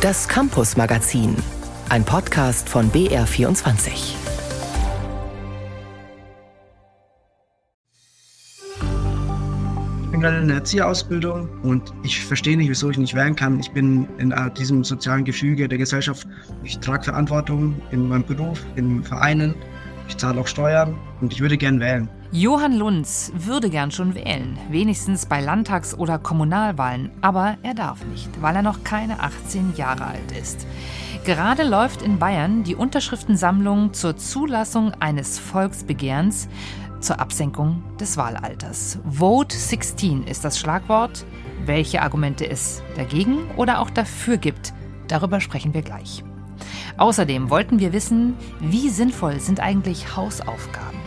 Das Campus Magazin, ein Podcast von BR24. Ich bin gerade in der Erzieherausbildung und ich verstehe nicht, wieso ich nicht wählen kann. Ich bin in äh, diesem sozialen Gefüge der Gesellschaft. Ich trage Verantwortung in meinem Beruf, in Vereinen. Ich zahle auch Steuern und ich würde gern wählen. Johann Lunz würde gern schon wählen, wenigstens bei Landtags- oder Kommunalwahlen, aber er darf nicht, weil er noch keine 18 Jahre alt ist. Gerade läuft in Bayern die Unterschriftensammlung zur Zulassung eines Volksbegehrens zur Absenkung des Wahlalters. Vote 16 ist das Schlagwort. Welche Argumente es dagegen oder auch dafür gibt, darüber sprechen wir gleich. Außerdem wollten wir wissen, wie sinnvoll sind eigentlich Hausaufgaben?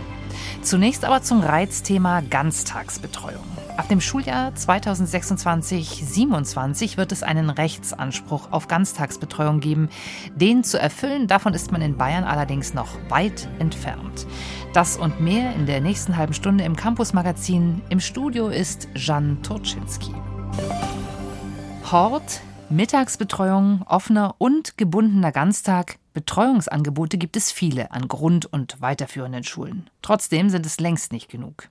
Zunächst aber zum Reizthema Ganztagsbetreuung. Ab dem Schuljahr 2026-27 wird es einen Rechtsanspruch auf Ganztagsbetreuung geben. Den zu erfüllen, davon ist man in Bayern allerdings noch weit entfernt. Das und mehr in der nächsten halben Stunde im Campus Magazin. Im Studio ist Jan Turczynski. Hort, Mittagsbetreuung, offener und gebundener Ganztag. Betreuungsangebote gibt es viele an Grund- und weiterführenden Schulen. Trotzdem sind es längst nicht genug.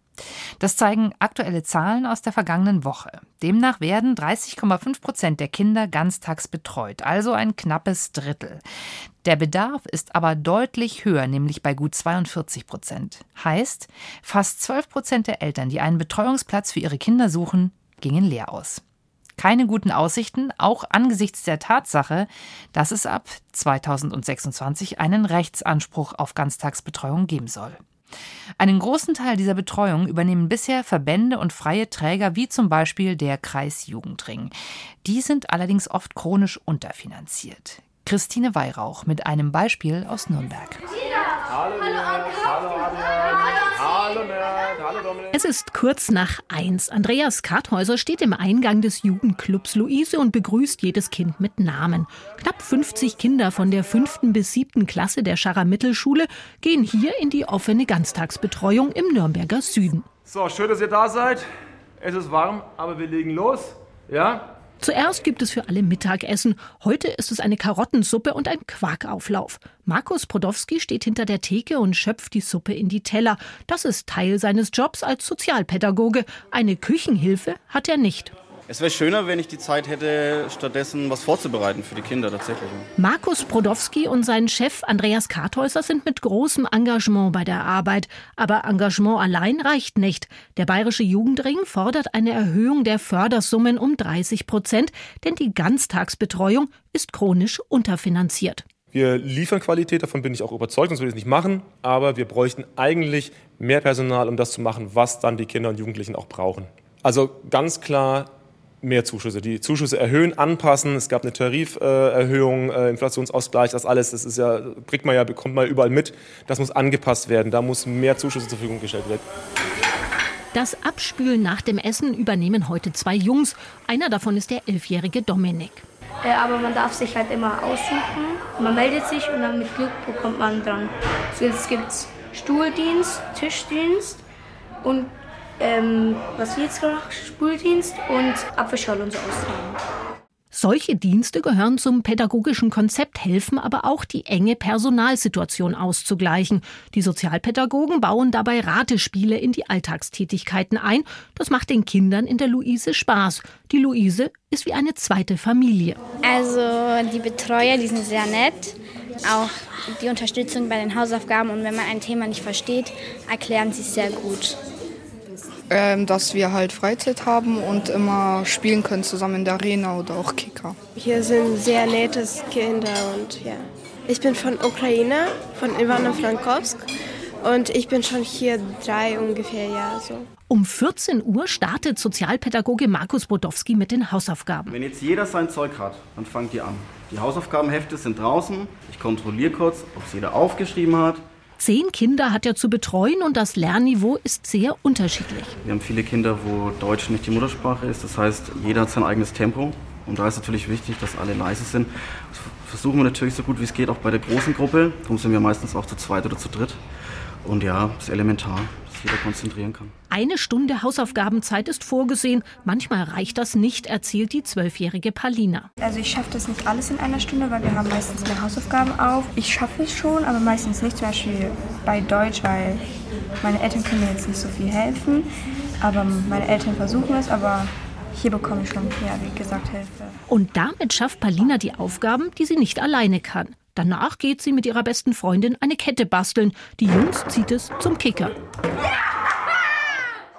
Das zeigen aktuelle Zahlen aus der vergangenen Woche. Demnach werden 30,5 Prozent der Kinder ganztags betreut, also ein knappes Drittel. Der Bedarf ist aber deutlich höher, nämlich bei gut 42 Prozent. Heißt, fast 12 Prozent der Eltern, die einen Betreuungsplatz für ihre Kinder suchen, gingen leer aus keine guten Aussichten, auch angesichts der Tatsache, dass es ab 2026 einen Rechtsanspruch auf Ganztagsbetreuung geben soll. Einen großen Teil dieser Betreuung übernehmen bisher Verbände und freie Träger wie zum Beispiel der Kreis Jugendring. Die sind allerdings oft chronisch unterfinanziert. Christine Weihrauch mit einem Beispiel aus Nürnberg. Hallo, hallo, hallo, es ist kurz nach eins. Andreas Karthäuser steht im Eingang des Jugendclubs Luise und begrüßt jedes Kind mit Namen. Knapp 50 Kinder von der fünften bis siebten Klasse der Scharrer Mittelschule gehen hier in die offene Ganztagsbetreuung im Nürnberger Süden. So, schön, dass ihr da seid. Es ist warm, aber wir legen los. Ja? Zuerst gibt es für alle Mittagessen. Heute ist es eine Karottensuppe und ein Quarkauflauf. Markus Podowski steht hinter der Theke und schöpft die Suppe in die Teller. Das ist Teil seines Jobs als Sozialpädagoge. Eine Küchenhilfe hat er nicht. Es wäre schöner, wenn ich die Zeit hätte, stattdessen was vorzubereiten für die Kinder tatsächlich. Markus Brodowski und sein Chef Andreas Karthäuser sind mit großem Engagement bei der Arbeit. Aber Engagement allein reicht nicht. Der Bayerische Jugendring fordert eine Erhöhung der Fördersummen um 30 Prozent, denn die Ganztagsbetreuung ist chronisch unterfinanziert. Wir liefern Qualität, davon bin ich auch überzeugt, sonst würde ich es nicht machen. Aber wir bräuchten eigentlich mehr Personal, um das zu machen, was dann die Kinder und Jugendlichen auch brauchen. Also ganz klar mehr Zuschüsse. Die Zuschüsse erhöhen, anpassen. Es gab eine Tariferhöhung, äh, Inflationsausgleich, das alles, das ist ja, kriegt man ja, bekommt man überall mit. Das muss angepasst werden. Da muss mehr Zuschüsse zur Verfügung gestellt werden. Das Abspülen nach dem Essen übernehmen heute zwei Jungs. Einer davon ist der elfjährige Dominik. Äh, aber man darf sich halt immer aussuchen. Man meldet sich und dann mit Glück bekommt man dran. Jetzt gibt es Stuhldienst, Tischdienst und ähm, was wir jetzt gemacht Spüldienst und Apfelschorle und so austragen. Solche Dienste gehören zum pädagogischen Konzept, helfen aber auch, die enge Personalsituation auszugleichen. Die Sozialpädagogen bauen dabei Ratespiele in die Alltagstätigkeiten ein. Das macht den Kindern in der Luise Spaß. Die Luise ist wie eine zweite Familie. Also die Betreuer, die sind sehr nett. Auch die Unterstützung bei den Hausaufgaben und wenn man ein Thema nicht versteht, erklären sie es sehr gut ähm, dass wir halt Freizeit haben und immer spielen können zusammen in der Arena oder auch Kicker. Hier sind sehr nette Kinder und ja. Ich bin von Ukraine, von Ivano-Frankowsk und ich bin schon hier drei ungefähr Jahre so. Um 14 Uhr startet Sozialpädagoge Markus Bodowski mit den Hausaufgaben. Wenn jetzt jeder sein Zeug hat, dann fangt ihr an. Die Hausaufgabenhefte sind draußen. Ich kontrolliere kurz, ob es jeder aufgeschrieben hat. Zehn Kinder hat er zu betreuen und das Lernniveau ist sehr unterschiedlich. Wir haben viele Kinder, wo Deutsch nicht die Muttersprache ist. Das heißt, jeder hat sein eigenes Tempo. Und da ist natürlich wichtig, dass alle leise sind. Das versuchen wir natürlich so gut wie es geht, auch bei der großen Gruppe. Darum sind wir meistens auch zu zweit oder zu dritt. Und ja, es ist elementar, dass jeder konzentrieren kann. Eine Stunde Hausaufgabenzeit ist vorgesehen. Manchmal reicht das nicht, erzählt die zwölfjährige Palina. Also ich schaffe das nicht alles in einer Stunde, weil wir haben meistens mehr Hausaufgaben auf. Ich schaffe es schon, aber meistens nicht. Zum Beispiel bei Deutsch, weil meine Eltern können mir jetzt nicht so viel helfen. Aber meine Eltern versuchen es, aber hier bekomme ich schon, ja, wie gesagt, Hilfe. Und damit schafft Palina die Aufgaben, die sie nicht alleine kann. Danach geht sie mit ihrer besten Freundin eine Kette basteln. Die Jungs zieht es zum Kicker.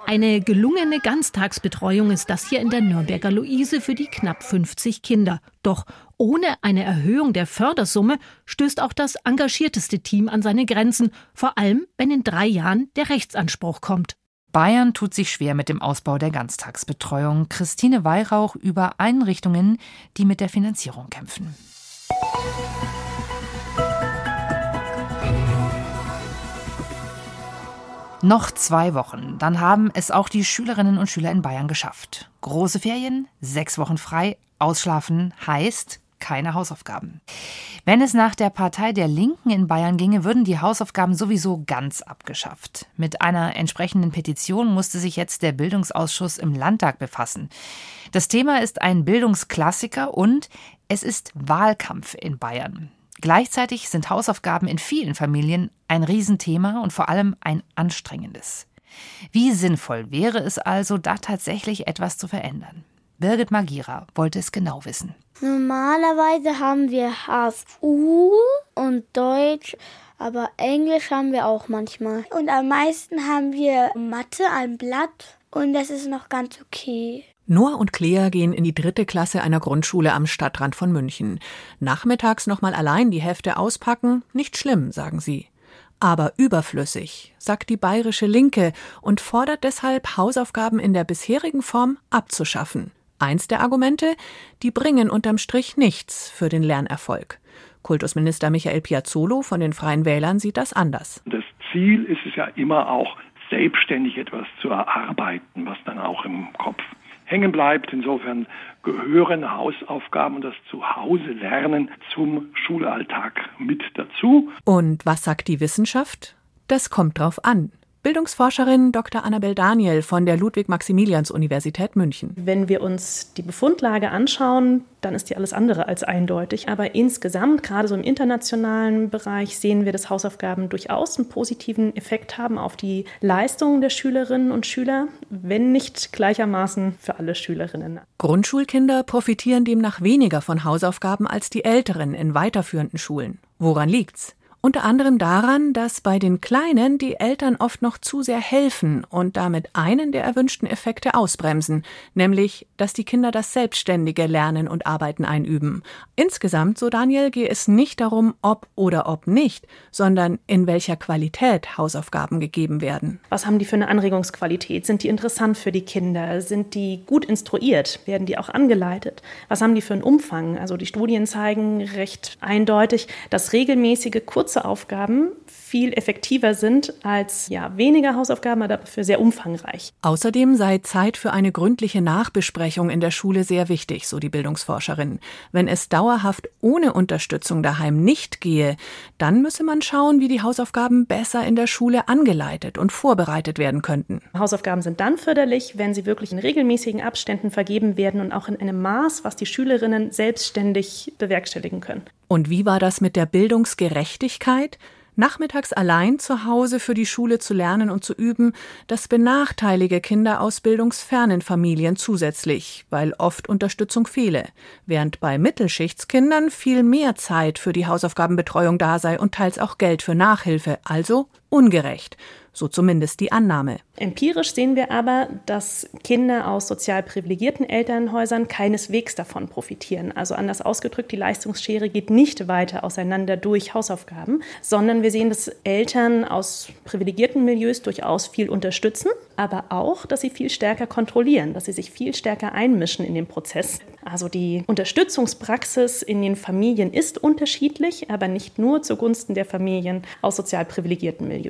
Eine gelungene Ganztagsbetreuung ist das hier in der Nürnberger Luise für die knapp 50 Kinder. Doch ohne eine Erhöhung der Fördersumme stößt auch das engagierteste Team an seine Grenzen, vor allem wenn in drei Jahren der Rechtsanspruch kommt. Bayern tut sich schwer mit dem Ausbau der Ganztagsbetreuung. Christine Weihrauch über Einrichtungen, die mit der Finanzierung kämpfen. Noch zwei Wochen, dann haben es auch die Schülerinnen und Schüler in Bayern geschafft. Große Ferien, sechs Wochen frei, ausschlafen heißt keine Hausaufgaben. Wenn es nach der Partei der Linken in Bayern ginge, würden die Hausaufgaben sowieso ganz abgeschafft. Mit einer entsprechenden Petition musste sich jetzt der Bildungsausschuss im Landtag befassen. Das Thema ist ein Bildungsklassiker und es ist Wahlkampf in Bayern. Gleichzeitig sind Hausaufgaben in vielen Familien ein Riesenthema und vor allem ein anstrengendes. Wie sinnvoll wäre es also, da tatsächlich etwas zu verändern? Birgit Magira wollte es genau wissen. Normalerweise haben wir HSU und Deutsch, aber Englisch haben wir auch manchmal. Und am meisten haben wir Mathe, ein Blatt und das ist noch ganz okay. Noah und Clea gehen in die dritte Klasse einer Grundschule am Stadtrand von München. Nachmittags nochmal allein die Hefte auspacken, nicht schlimm, sagen sie. Aber überflüssig, sagt die bayerische Linke und fordert deshalb, Hausaufgaben in der bisherigen Form abzuschaffen. Eins der Argumente, die bringen unterm Strich nichts für den Lernerfolg. Kultusminister Michael Piazzolo von den Freien Wählern sieht das anders. Das Ziel ist es ja immer auch, selbstständig etwas zu erarbeiten, was dann auch im Kopf hängen bleibt. Insofern gehören Hausaufgaben und das Zuhause lernen zum Schulalltag mit dazu. Und was sagt die Wissenschaft? Das kommt drauf an. Bildungsforscherin Dr. Annabel Daniel von der Ludwig-Maximilians-Universität München. Wenn wir uns die Befundlage anschauen, dann ist die alles andere als eindeutig. Aber insgesamt, gerade so im internationalen Bereich, sehen wir, dass Hausaufgaben durchaus einen positiven Effekt haben auf die Leistungen der Schülerinnen und Schüler, wenn nicht gleichermaßen für alle Schülerinnen. Grundschulkinder profitieren demnach weniger von Hausaufgaben als die Älteren in weiterführenden Schulen. Woran liegt's? Unter anderem daran, dass bei den Kleinen die Eltern oft noch zu sehr helfen und damit einen der erwünschten Effekte ausbremsen, nämlich, dass die Kinder das selbstständige Lernen und Arbeiten einüben. Insgesamt, so Daniel, gehe es nicht darum, ob oder ob nicht, sondern in welcher Qualität Hausaufgaben gegeben werden. Was haben die für eine Anregungsqualität? Sind die interessant für die Kinder? Sind die gut instruiert? Werden die auch angeleitet? Was haben die für einen Umfang? Also die Studien zeigen recht eindeutig, dass regelmäßige kurze kurze Aufgaben viel effektiver sind als ja, weniger Hausaufgaben, aber dafür sehr umfangreich. Außerdem sei Zeit für eine gründliche Nachbesprechung in der Schule sehr wichtig, so die Bildungsforscherin. Wenn es dauerhaft ohne Unterstützung daheim nicht gehe, dann müsse man schauen, wie die Hausaufgaben besser in der Schule angeleitet und vorbereitet werden könnten. Hausaufgaben sind dann förderlich, wenn sie wirklich in regelmäßigen Abständen vergeben werden und auch in einem Maß, was die Schülerinnen selbstständig bewerkstelligen können. Und wie war das mit der Bildungsgerechtigkeit? Nachmittags allein zu Hause für die Schule zu lernen und zu üben, das benachteilige Kinder aus bildungsfernen Familien zusätzlich, weil oft Unterstützung fehle, während bei Mittelschichtskindern viel mehr Zeit für die Hausaufgabenbetreuung da sei und teils auch Geld für Nachhilfe, also ungerecht so zumindest die Annahme. Empirisch sehen wir aber, dass Kinder aus sozial privilegierten Elternhäusern keineswegs davon profitieren. Also anders ausgedrückt, die Leistungsschere geht nicht weiter auseinander durch Hausaufgaben, sondern wir sehen, dass Eltern aus privilegierten Milieus durchaus viel unterstützen, aber auch, dass sie viel stärker kontrollieren, dass sie sich viel stärker einmischen in den Prozess. Also die Unterstützungspraxis in den Familien ist unterschiedlich, aber nicht nur zugunsten der Familien aus sozial privilegierten Milieus.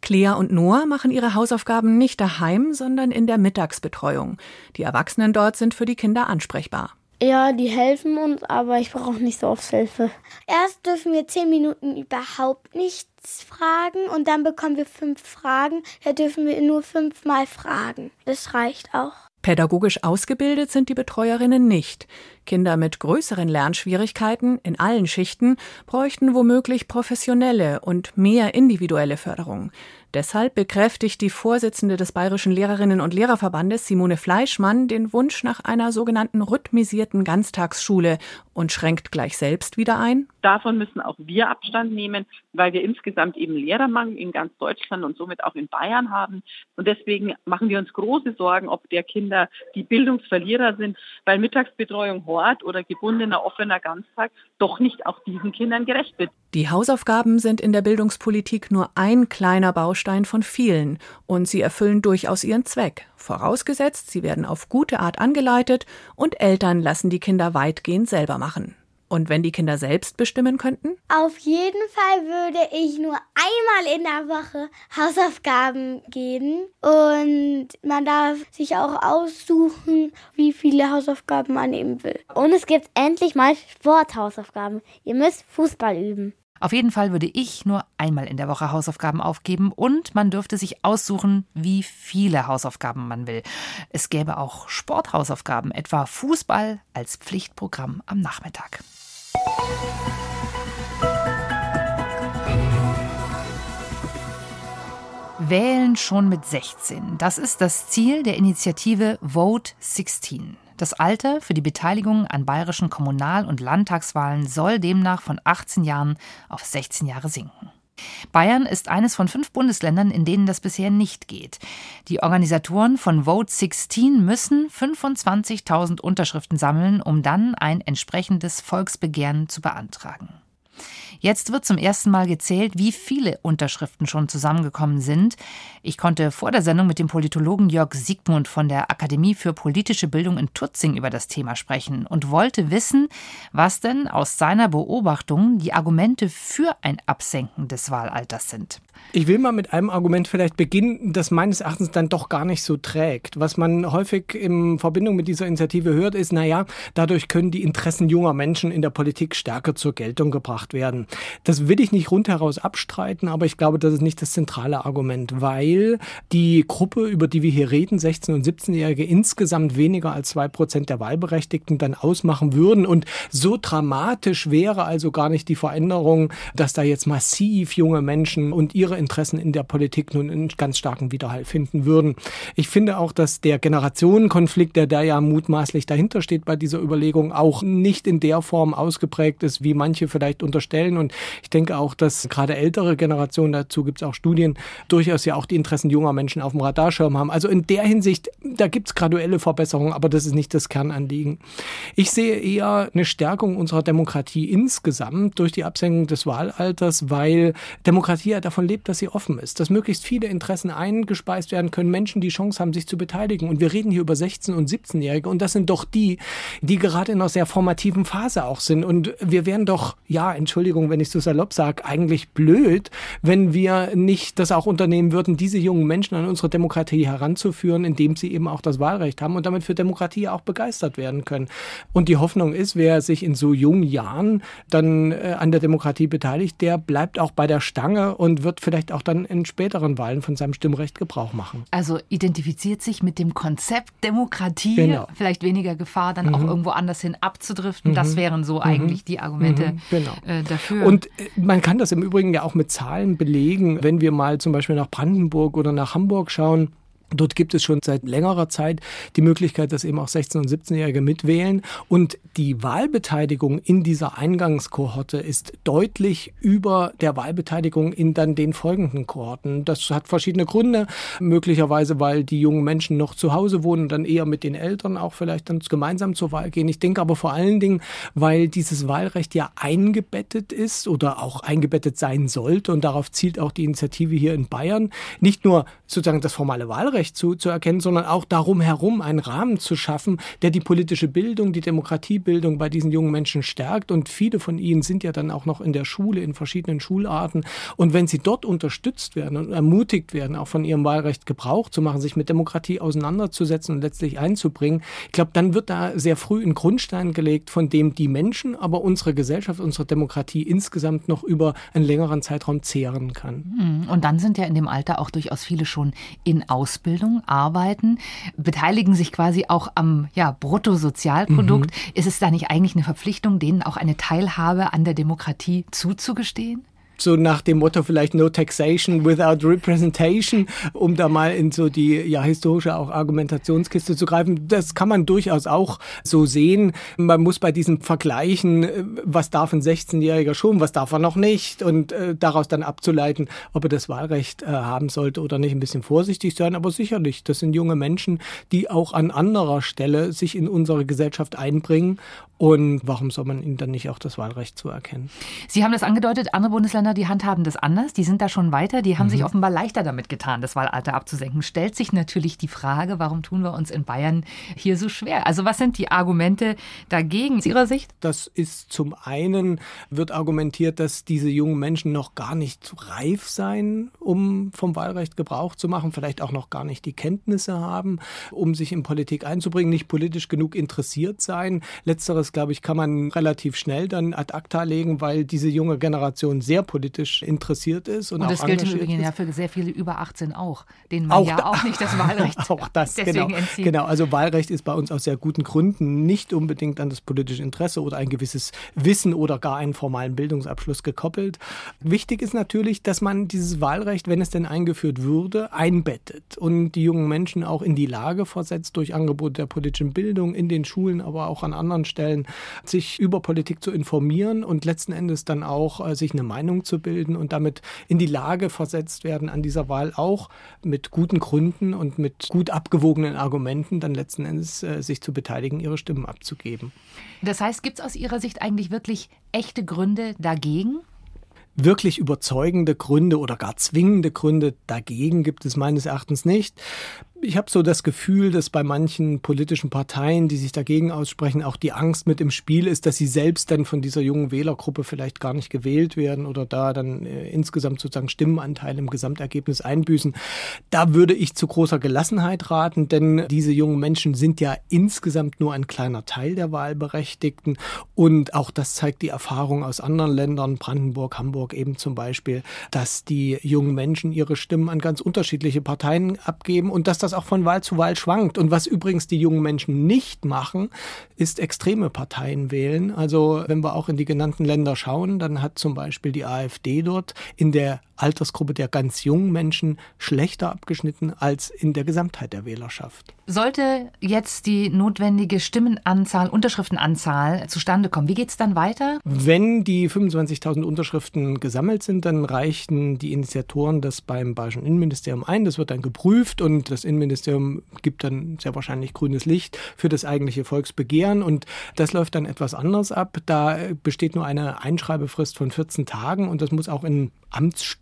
Clea und Noah machen ihre Hausaufgaben nicht daheim, sondern in der Mittagsbetreuung. Die Erwachsenen dort sind für die Kinder ansprechbar. Ja, die helfen uns, aber ich brauche nicht so oft Hilfe. Erst dürfen wir zehn Minuten überhaupt nichts fragen und dann bekommen wir fünf Fragen. Da dürfen wir nur fünfmal fragen. Das reicht auch. Pädagogisch ausgebildet sind die Betreuerinnen nicht. Kinder mit größeren Lernschwierigkeiten in allen Schichten bräuchten womöglich professionelle und mehr individuelle Förderung. Deshalb bekräftigt die Vorsitzende des Bayerischen Lehrerinnen und Lehrerverbandes Simone Fleischmann den Wunsch nach einer sogenannten rhythmisierten Ganztagsschule und schränkt gleich selbst wieder ein. Davon müssen auch wir Abstand nehmen, weil wir insgesamt eben Lehrermangel in ganz Deutschland und somit auch in Bayern haben. Und deswegen machen wir uns große Sorgen, ob der Kinder die Bildungsverlierer sind, weil Mittagsbetreuung Hort oder gebundener offener Ganztag doch nicht auch diesen Kindern gerecht wird. Die Hausaufgaben sind in der Bildungspolitik nur ein kleiner Baustein von vielen und sie erfüllen durchaus ihren Zweck. Vorausgesetzt, sie werden auf gute Art angeleitet und Eltern lassen die Kinder weitgehend selber machen. Und wenn die Kinder selbst bestimmen könnten? Auf jeden Fall würde ich nur einmal in der Woche Hausaufgaben geben. Und man darf sich auch aussuchen, wie viele Hausaufgaben man nehmen will. Und es gibt endlich mal Sporthausaufgaben. Ihr müsst Fußball üben. Auf jeden Fall würde ich nur einmal in der Woche Hausaufgaben aufgeben und man dürfte sich aussuchen, wie viele Hausaufgaben man will. Es gäbe auch Sporthausaufgaben, etwa Fußball als Pflichtprogramm am Nachmittag. Wählen schon mit 16. Das ist das Ziel der Initiative Vote 16. Das Alter für die Beteiligung an bayerischen Kommunal- und Landtagswahlen soll demnach von 18 Jahren auf 16 Jahre sinken. Bayern ist eines von fünf Bundesländern, in denen das bisher nicht geht. Die Organisatoren von Vote 16 müssen 25.000 Unterschriften sammeln, um dann ein entsprechendes Volksbegehren zu beantragen. Jetzt wird zum ersten Mal gezählt, wie viele Unterschriften schon zusammengekommen sind. Ich konnte vor der Sendung mit dem Politologen Jörg Siegmund von der Akademie für politische Bildung in Tutzing über das Thema sprechen und wollte wissen, was denn aus seiner Beobachtung die Argumente für ein Absenken des Wahlalters sind. Ich will mal mit einem Argument vielleicht beginnen, das meines Erachtens dann doch gar nicht so trägt. Was man häufig in Verbindung mit dieser Initiative hört, ist, naja, dadurch können die Interessen junger Menschen in der Politik stärker zur Geltung gebracht werden. Das will ich nicht rundheraus abstreiten, aber ich glaube, das ist nicht das zentrale Argument, weil die Gruppe, über die wir hier reden, 16- und 17-Jährige, insgesamt weniger als zwei Prozent der Wahlberechtigten dann ausmachen würden. Und so dramatisch wäre also gar nicht die Veränderung, dass da jetzt massiv junge Menschen und ihre Interessen in der Politik nun einen ganz starken Widerhall finden würden. Ich finde auch, dass der Generationenkonflikt, der da ja mutmaßlich dahinter steht bei dieser Überlegung, auch nicht in der Form ausgeprägt ist, wie manche vielleicht unterstellen. Und ich denke auch, dass gerade ältere Generationen, dazu gibt es auch Studien, durchaus ja auch die Interessen junger Menschen auf dem Radarschirm haben. Also in der Hinsicht, da gibt es graduelle Verbesserungen, aber das ist nicht das Kernanliegen. Ich sehe eher eine Stärkung unserer Demokratie insgesamt durch die Absenkung des Wahlalters, weil Demokratie ja davon lebt, dass sie offen ist, dass möglichst viele Interessen eingespeist werden können, Menschen die Chance haben, sich zu beteiligen. Und wir reden hier über 16- und 17-Jährige und das sind doch die, die gerade in einer sehr formativen Phase auch sind. Und wir wären doch, ja, Entschuldigung, wenn ich so salopp sage, eigentlich blöd, wenn wir nicht das auch unternehmen würden, diese jungen Menschen an unsere Demokratie heranzuführen, indem sie eben auch das Wahlrecht haben und damit für Demokratie auch begeistert werden können. Und die Hoffnung ist, wer sich in so jungen Jahren dann äh, an der Demokratie beteiligt, der bleibt auch bei der Stange und wird vielleicht auch dann in späteren Wahlen von seinem Stimmrecht Gebrauch machen. Also identifiziert sich mit dem Konzept Demokratie, genau. vielleicht weniger Gefahr, dann mhm. auch irgendwo anders hin abzudriften. Mhm. Das wären so mhm. eigentlich die Argumente mhm. genau. äh, dafür. Und äh, man kann das im Übrigen ja auch mit Zahlen belegen, wenn wir mal zum Beispiel nach Brandenburg oder nach Hamburg schauen. Dort gibt es schon seit längerer Zeit die Möglichkeit, dass eben auch 16- und 17-Jährige mitwählen. Und die Wahlbeteiligung in dieser Eingangskohorte ist deutlich über der Wahlbeteiligung in dann den folgenden Kohorten. Das hat verschiedene Gründe. Möglicherweise, weil die jungen Menschen noch zu Hause wohnen und dann eher mit den Eltern auch vielleicht dann gemeinsam zur Wahl gehen. Ich denke aber vor allen Dingen, weil dieses Wahlrecht ja eingebettet ist oder auch eingebettet sein sollte. Und darauf zielt auch die Initiative hier in Bayern. Nicht nur sozusagen das formale Wahlrecht, Wahlrecht zuzuerkennen, sondern auch darum herum einen Rahmen zu schaffen, der die politische Bildung, die Demokratiebildung bei diesen jungen Menschen stärkt. Und viele von ihnen sind ja dann auch noch in der Schule, in verschiedenen Schularten. Und wenn sie dort unterstützt werden und ermutigt werden, auch von ihrem Wahlrecht Gebrauch zu machen, sich mit Demokratie auseinanderzusetzen und letztlich einzubringen, ich glaube, dann wird da sehr früh ein Grundstein gelegt, von dem die Menschen, aber unsere Gesellschaft, unsere Demokratie insgesamt noch über einen längeren Zeitraum zehren kann. Hm, und dann sind ja in dem Alter auch durchaus viele schon in Ausbildung, arbeiten, beteiligen sich quasi auch am ja, Bruttosozialprodukt. Mhm. Ist es da nicht eigentlich eine Verpflichtung, denen auch eine Teilhabe an der Demokratie zuzugestehen? So nach dem Motto vielleicht No Taxation without Representation, um da mal in so die ja historische auch Argumentationskiste zu greifen. Das kann man durchaus auch so sehen. Man muss bei diesen Vergleichen, äh, was darf ein 16-Jähriger schon, was darf er noch nicht und äh, daraus dann abzuleiten, ob er das Wahlrecht äh, haben sollte oder nicht, ein bisschen vorsichtig sein. Aber sicherlich, das sind junge Menschen, die auch an anderer Stelle sich in unsere Gesellschaft einbringen und warum soll man ihnen dann nicht auch das Wahlrecht zuerkennen? Sie haben das angedeutet, andere Bundesländer, die handhaben das anders, die sind da schon weiter, die haben mhm. sich offenbar leichter damit getan, das Wahlalter abzusenken. Stellt sich natürlich die Frage, warum tun wir uns in Bayern hier so schwer? Also was sind die Argumente dagegen aus Ihrer Sicht? Das ist zum einen, wird argumentiert, dass diese jungen Menschen noch gar nicht reif seien, um vom Wahlrecht Gebrauch zu machen, vielleicht auch noch gar nicht die Kenntnisse haben, um sich in Politik einzubringen, nicht politisch genug interessiert sein. Letzteres das, glaube ich, kann man relativ schnell dann ad acta legen, weil diese junge Generation sehr politisch interessiert ist. Und, und das gilt im Übrigen ist. ja für sehr viele über 18 auch, denen man auch ja auch nicht das Wahlrecht auch das, genau, entzieht. Genau, also Wahlrecht ist bei uns aus sehr guten Gründen nicht unbedingt an das politische Interesse oder ein gewisses Wissen oder gar einen formalen Bildungsabschluss gekoppelt. Wichtig ist natürlich, dass man dieses Wahlrecht, wenn es denn eingeführt würde, einbettet und die jungen Menschen auch in die Lage versetzt durch Angebote der politischen Bildung in den Schulen, aber auch an anderen Stellen sein, sich über Politik zu informieren und letzten Endes dann auch äh, sich eine Meinung zu bilden und damit in die Lage versetzt werden, an dieser Wahl auch mit guten Gründen und mit gut abgewogenen Argumenten dann letzten Endes äh, sich zu beteiligen, ihre Stimmen abzugeben. Das heißt, gibt es aus Ihrer Sicht eigentlich wirklich echte Gründe dagegen? wirklich überzeugende Gründe oder gar zwingende Gründe dagegen gibt es meines Erachtens nicht ich habe so das Gefühl, dass bei manchen politischen Parteien, die sich dagegen aussprechen, auch die Angst mit im Spiel ist, dass sie selbst dann von dieser jungen Wählergruppe vielleicht gar nicht gewählt werden oder da dann äh, insgesamt sozusagen Stimmenanteil im Gesamtergebnis einbüßen. Da würde ich zu großer Gelassenheit raten, denn diese jungen Menschen sind ja insgesamt nur ein kleiner Teil der Wahlberechtigten und auch das zeigt die Erfahrung aus anderen Ländern, Brandenburg, Hamburg eben zum Beispiel, dass die jungen Menschen ihre Stimmen an ganz unterschiedliche Parteien abgeben und dass das das auch von Wahl zu Wahl schwankt. Und was übrigens die jungen Menschen nicht machen, ist extreme Parteien wählen. Also wenn wir auch in die genannten Länder schauen, dann hat zum Beispiel die AfD dort in der Altersgruppe der ganz jungen Menschen schlechter abgeschnitten als in der Gesamtheit der Wählerschaft. Sollte jetzt die notwendige Stimmenanzahl, Unterschriftenanzahl zustande kommen, wie geht es dann weiter? Wenn die 25.000 Unterschriften gesammelt sind, dann reichen die Initiatoren das beim Bayerischen Innenministerium ein. Das wird dann geprüft und das Innenministerium gibt dann sehr wahrscheinlich grünes Licht für das eigentliche Volksbegehren und das läuft dann etwas anders ab. Da besteht nur eine Einschreibefrist von 14 Tagen und das muss auch in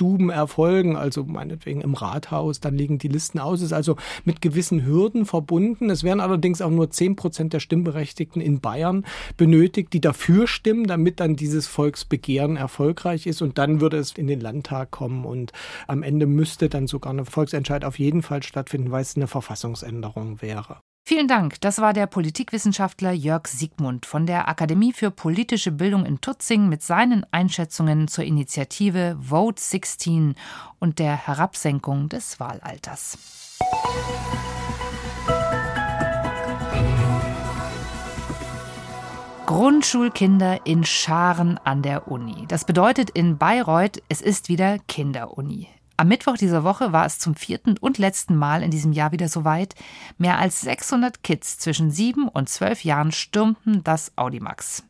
Amtsstuben erfolgen, also meinetwegen im Rathaus, dann liegen die Listen aus, ist also mit gewissen Hürden verbunden. Es werden allerdings auch nur 10 Prozent der Stimmberechtigten in Bayern benötigt, die dafür stimmen, damit dann dieses Volksbegehren erfolgreich ist und dann würde es in den Landtag kommen und am Ende müsste dann sogar ein Volksentscheid auf jeden Fall stattfinden, weil es eine Verfassungsänderung wäre. Vielen Dank. Das war der Politikwissenschaftler Jörg Siegmund von der Akademie für politische Bildung in Tutzing mit seinen Einschätzungen zur Initiative Vote 16 und der Herabsenkung des Wahlalters. Grundschulkinder in Scharen an der Uni. Das bedeutet in Bayreuth, es ist wieder Kinderuni. Am Mittwoch dieser Woche war es zum vierten und letzten Mal in diesem Jahr wieder soweit. Mehr als 600 Kids zwischen sieben und zwölf Jahren stürmten das Audimax.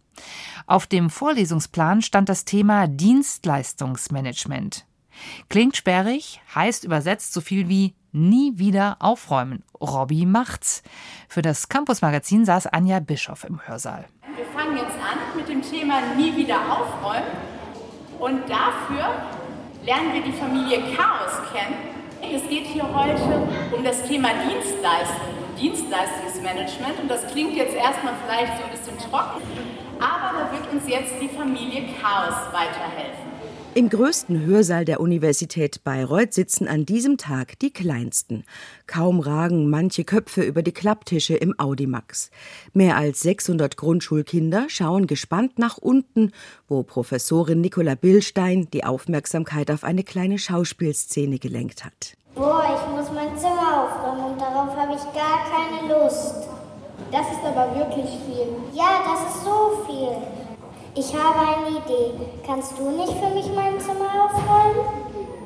Auf dem Vorlesungsplan stand das Thema Dienstleistungsmanagement. Klingt sperrig, heißt übersetzt so viel wie nie wieder aufräumen. Robby macht's. Für das Campus-Magazin saß Anja Bischoff im Hörsaal. Wir fangen jetzt an mit dem Thema nie wieder aufräumen. Und dafür lernen wir die Familie Chaos kennen. Es geht hier heute um das Thema Dienstleistung, Dienstleistungsmanagement. Und das klingt jetzt erstmal vielleicht so ein bisschen trocken, aber da wird uns jetzt die Familie Chaos weiterhelfen. Im größten Hörsaal der Universität Bayreuth sitzen an diesem Tag die Kleinsten. Kaum ragen manche Köpfe über die Klapptische im Audimax. Mehr als 600 Grundschulkinder schauen gespannt nach unten, wo Professorin Nicola Billstein die Aufmerksamkeit auf eine kleine Schauspielszene gelenkt hat. Boah, ich muss mein Zimmer aufräumen und darauf habe ich gar keine Lust. Das ist aber wirklich viel. Ja, das ist so viel. Ich habe eine Idee. Kannst du nicht für mich mein Zimmer aufräumen?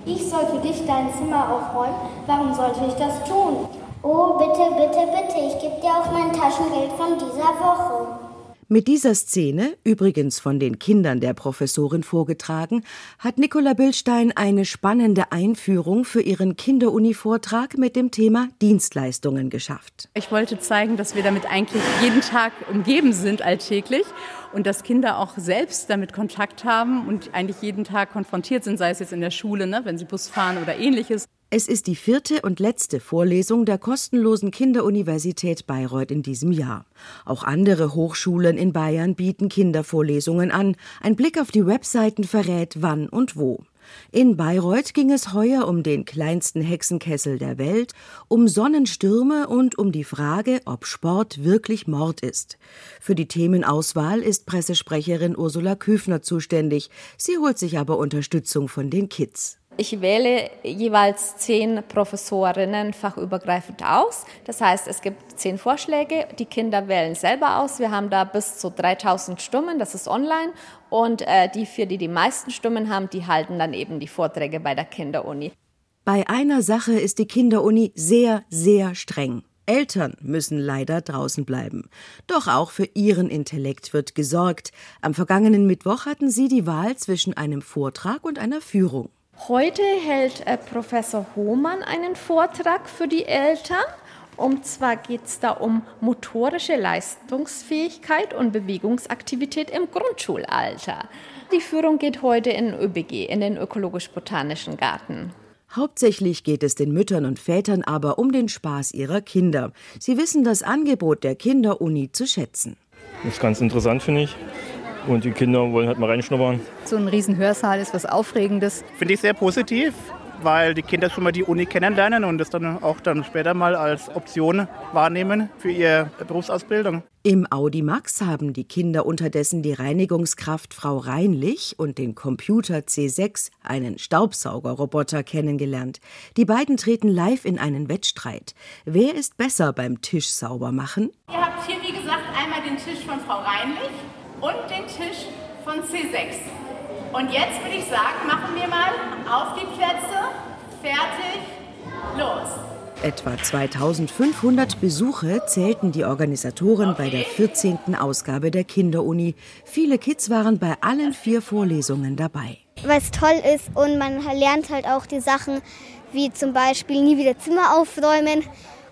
Ich soll für dich dein Zimmer aufräumen. Warum sollte ich das tun? Oh, bitte, bitte, bitte. Ich gebe dir auch mein Taschengeld von dieser Woche. Mit dieser Szene, übrigens von den Kindern der Professorin vorgetragen, hat Nicola Billstein eine spannende Einführung für ihren Kinderuni-Vortrag mit dem Thema Dienstleistungen geschafft. Ich wollte zeigen, dass wir damit eigentlich jeden Tag umgeben sind alltäglich und dass Kinder auch selbst damit Kontakt haben und eigentlich jeden Tag konfrontiert sind, sei es jetzt in der Schule, ne, wenn sie Bus fahren oder ähnliches. Es ist die vierte und letzte Vorlesung der kostenlosen Kinderuniversität Bayreuth in diesem Jahr. Auch andere Hochschulen in Bayern bieten Kindervorlesungen an. Ein Blick auf die Webseiten verrät, wann und wo. In Bayreuth ging es heuer um den kleinsten Hexenkessel der Welt, um Sonnenstürme und um die Frage, ob Sport wirklich Mord ist. Für die Themenauswahl ist Pressesprecherin Ursula Küfner zuständig. Sie holt sich aber Unterstützung von den Kids. Ich wähle jeweils zehn Professorinnen fachübergreifend aus. Das heißt, es gibt zehn Vorschläge. Die Kinder wählen selber aus. Wir haben da bis zu 3000 Stimmen. Das ist online. Und äh, die vier, die die meisten Stimmen haben, die halten dann eben die Vorträge bei der Kinderuni. Bei einer Sache ist die Kinderuni sehr, sehr streng. Eltern müssen leider draußen bleiben. Doch auch für ihren Intellekt wird gesorgt. Am vergangenen Mittwoch hatten sie die Wahl zwischen einem Vortrag und einer Führung. Heute hält äh, Professor Hohmann einen Vortrag für die Eltern. Und zwar geht es da um motorische Leistungsfähigkeit und Bewegungsaktivität im Grundschulalter. Die Führung geht heute in ÖBG, in den Ökologisch-Botanischen Garten. Hauptsächlich geht es den Müttern und Vätern aber um den Spaß ihrer Kinder. Sie wissen das Angebot der Kinderuni zu schätzen. Das ist ganz interessant, finde ich. Und die Kinder wollen halt mal reinschnuppern. So ein Riesenhörsaal ist was Aufregendes. Finde ich sehr positiv, weil die Kinder schon mal die Uni kennenlernen und das dann auch dann später mal als Option wahrnehmen für ihre Berufsausbildung. Im Audimax haben die Kinder unterdessen die Reinigungskraft Frau Reinlich und den Computer C6, einen Staubsaugerroboter, kennengelernt. Die beiden treten live in einen Wettstreit. Wer ist besser beim Tisch sauber machen? Ihr habt hier, wie gesagt, einmal den Tisch von Frau Reinlich und den Tisch von C6. Und jetzt würde ich sagen, machen wir mal auf die Plätze, fertig, los. Etwa 2500 Besuche zählten die Organisatoren bei der 14. Ausgabe der Kinderuni. Viele Kids waren bei allen vier Vorlesungen dabei. Es toll ist und man lernt halt auch die Sachen wie zum Beispiel nie wieder Zimmer aufräumen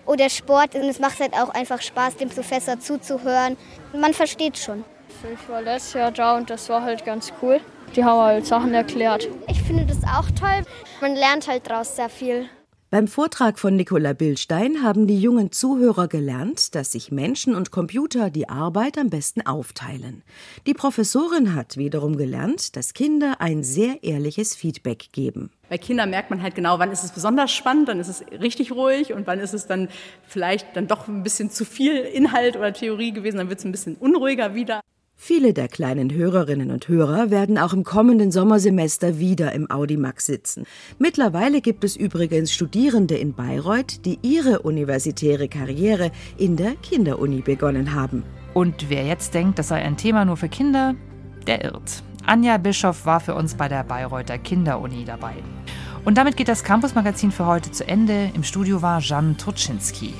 oder Sport. Und es macht halt auch einfach Spaß, dem Professor zuzuhören. Man versteht schon. Ich war letztes Jahr da und das war halt ganz cool. Die haben halt Sachen erklärt. Ich finde das auch toll. Man lernt halt daraus sehr viel. Beim Vortrag von Nicola Billstein haben die jungen Zuhörer gelernt, dass sich Menschen und Computer die Arbeit am besten aufteilen. Die Professorin hat wiederum gelernt, dass Kinder ein sehr ehrliches Feedback geben. Bei Kindern merkt man halt genau, wann ist es besonders spannend, dann ist es richtig ruhig und wann ist es dann vielleicht dann doch ein bisschen zu viel Inhalt oder Theorie gewesen, dann wird es ein bisschen unruhiger wieder. Viele der kleinen Hörerinnen und Hörer werden auch im kommenden Sommersemester wieder im Audimax sitzen. Mittlerweile gibt es übrigens Studierende in Bayreuth, die ihre universitäre Karriere in der Kinderuni begonnen haben. Und wer jetzt denkt, das sei ein Thema nur für Kinder, der irrt. Anja Bischoff war für uns bei der Bayreuther Kinderuni dabei. Und damit geht das Campus-Magazin für heute zu Ende. Im Studio war Jan Turczynski.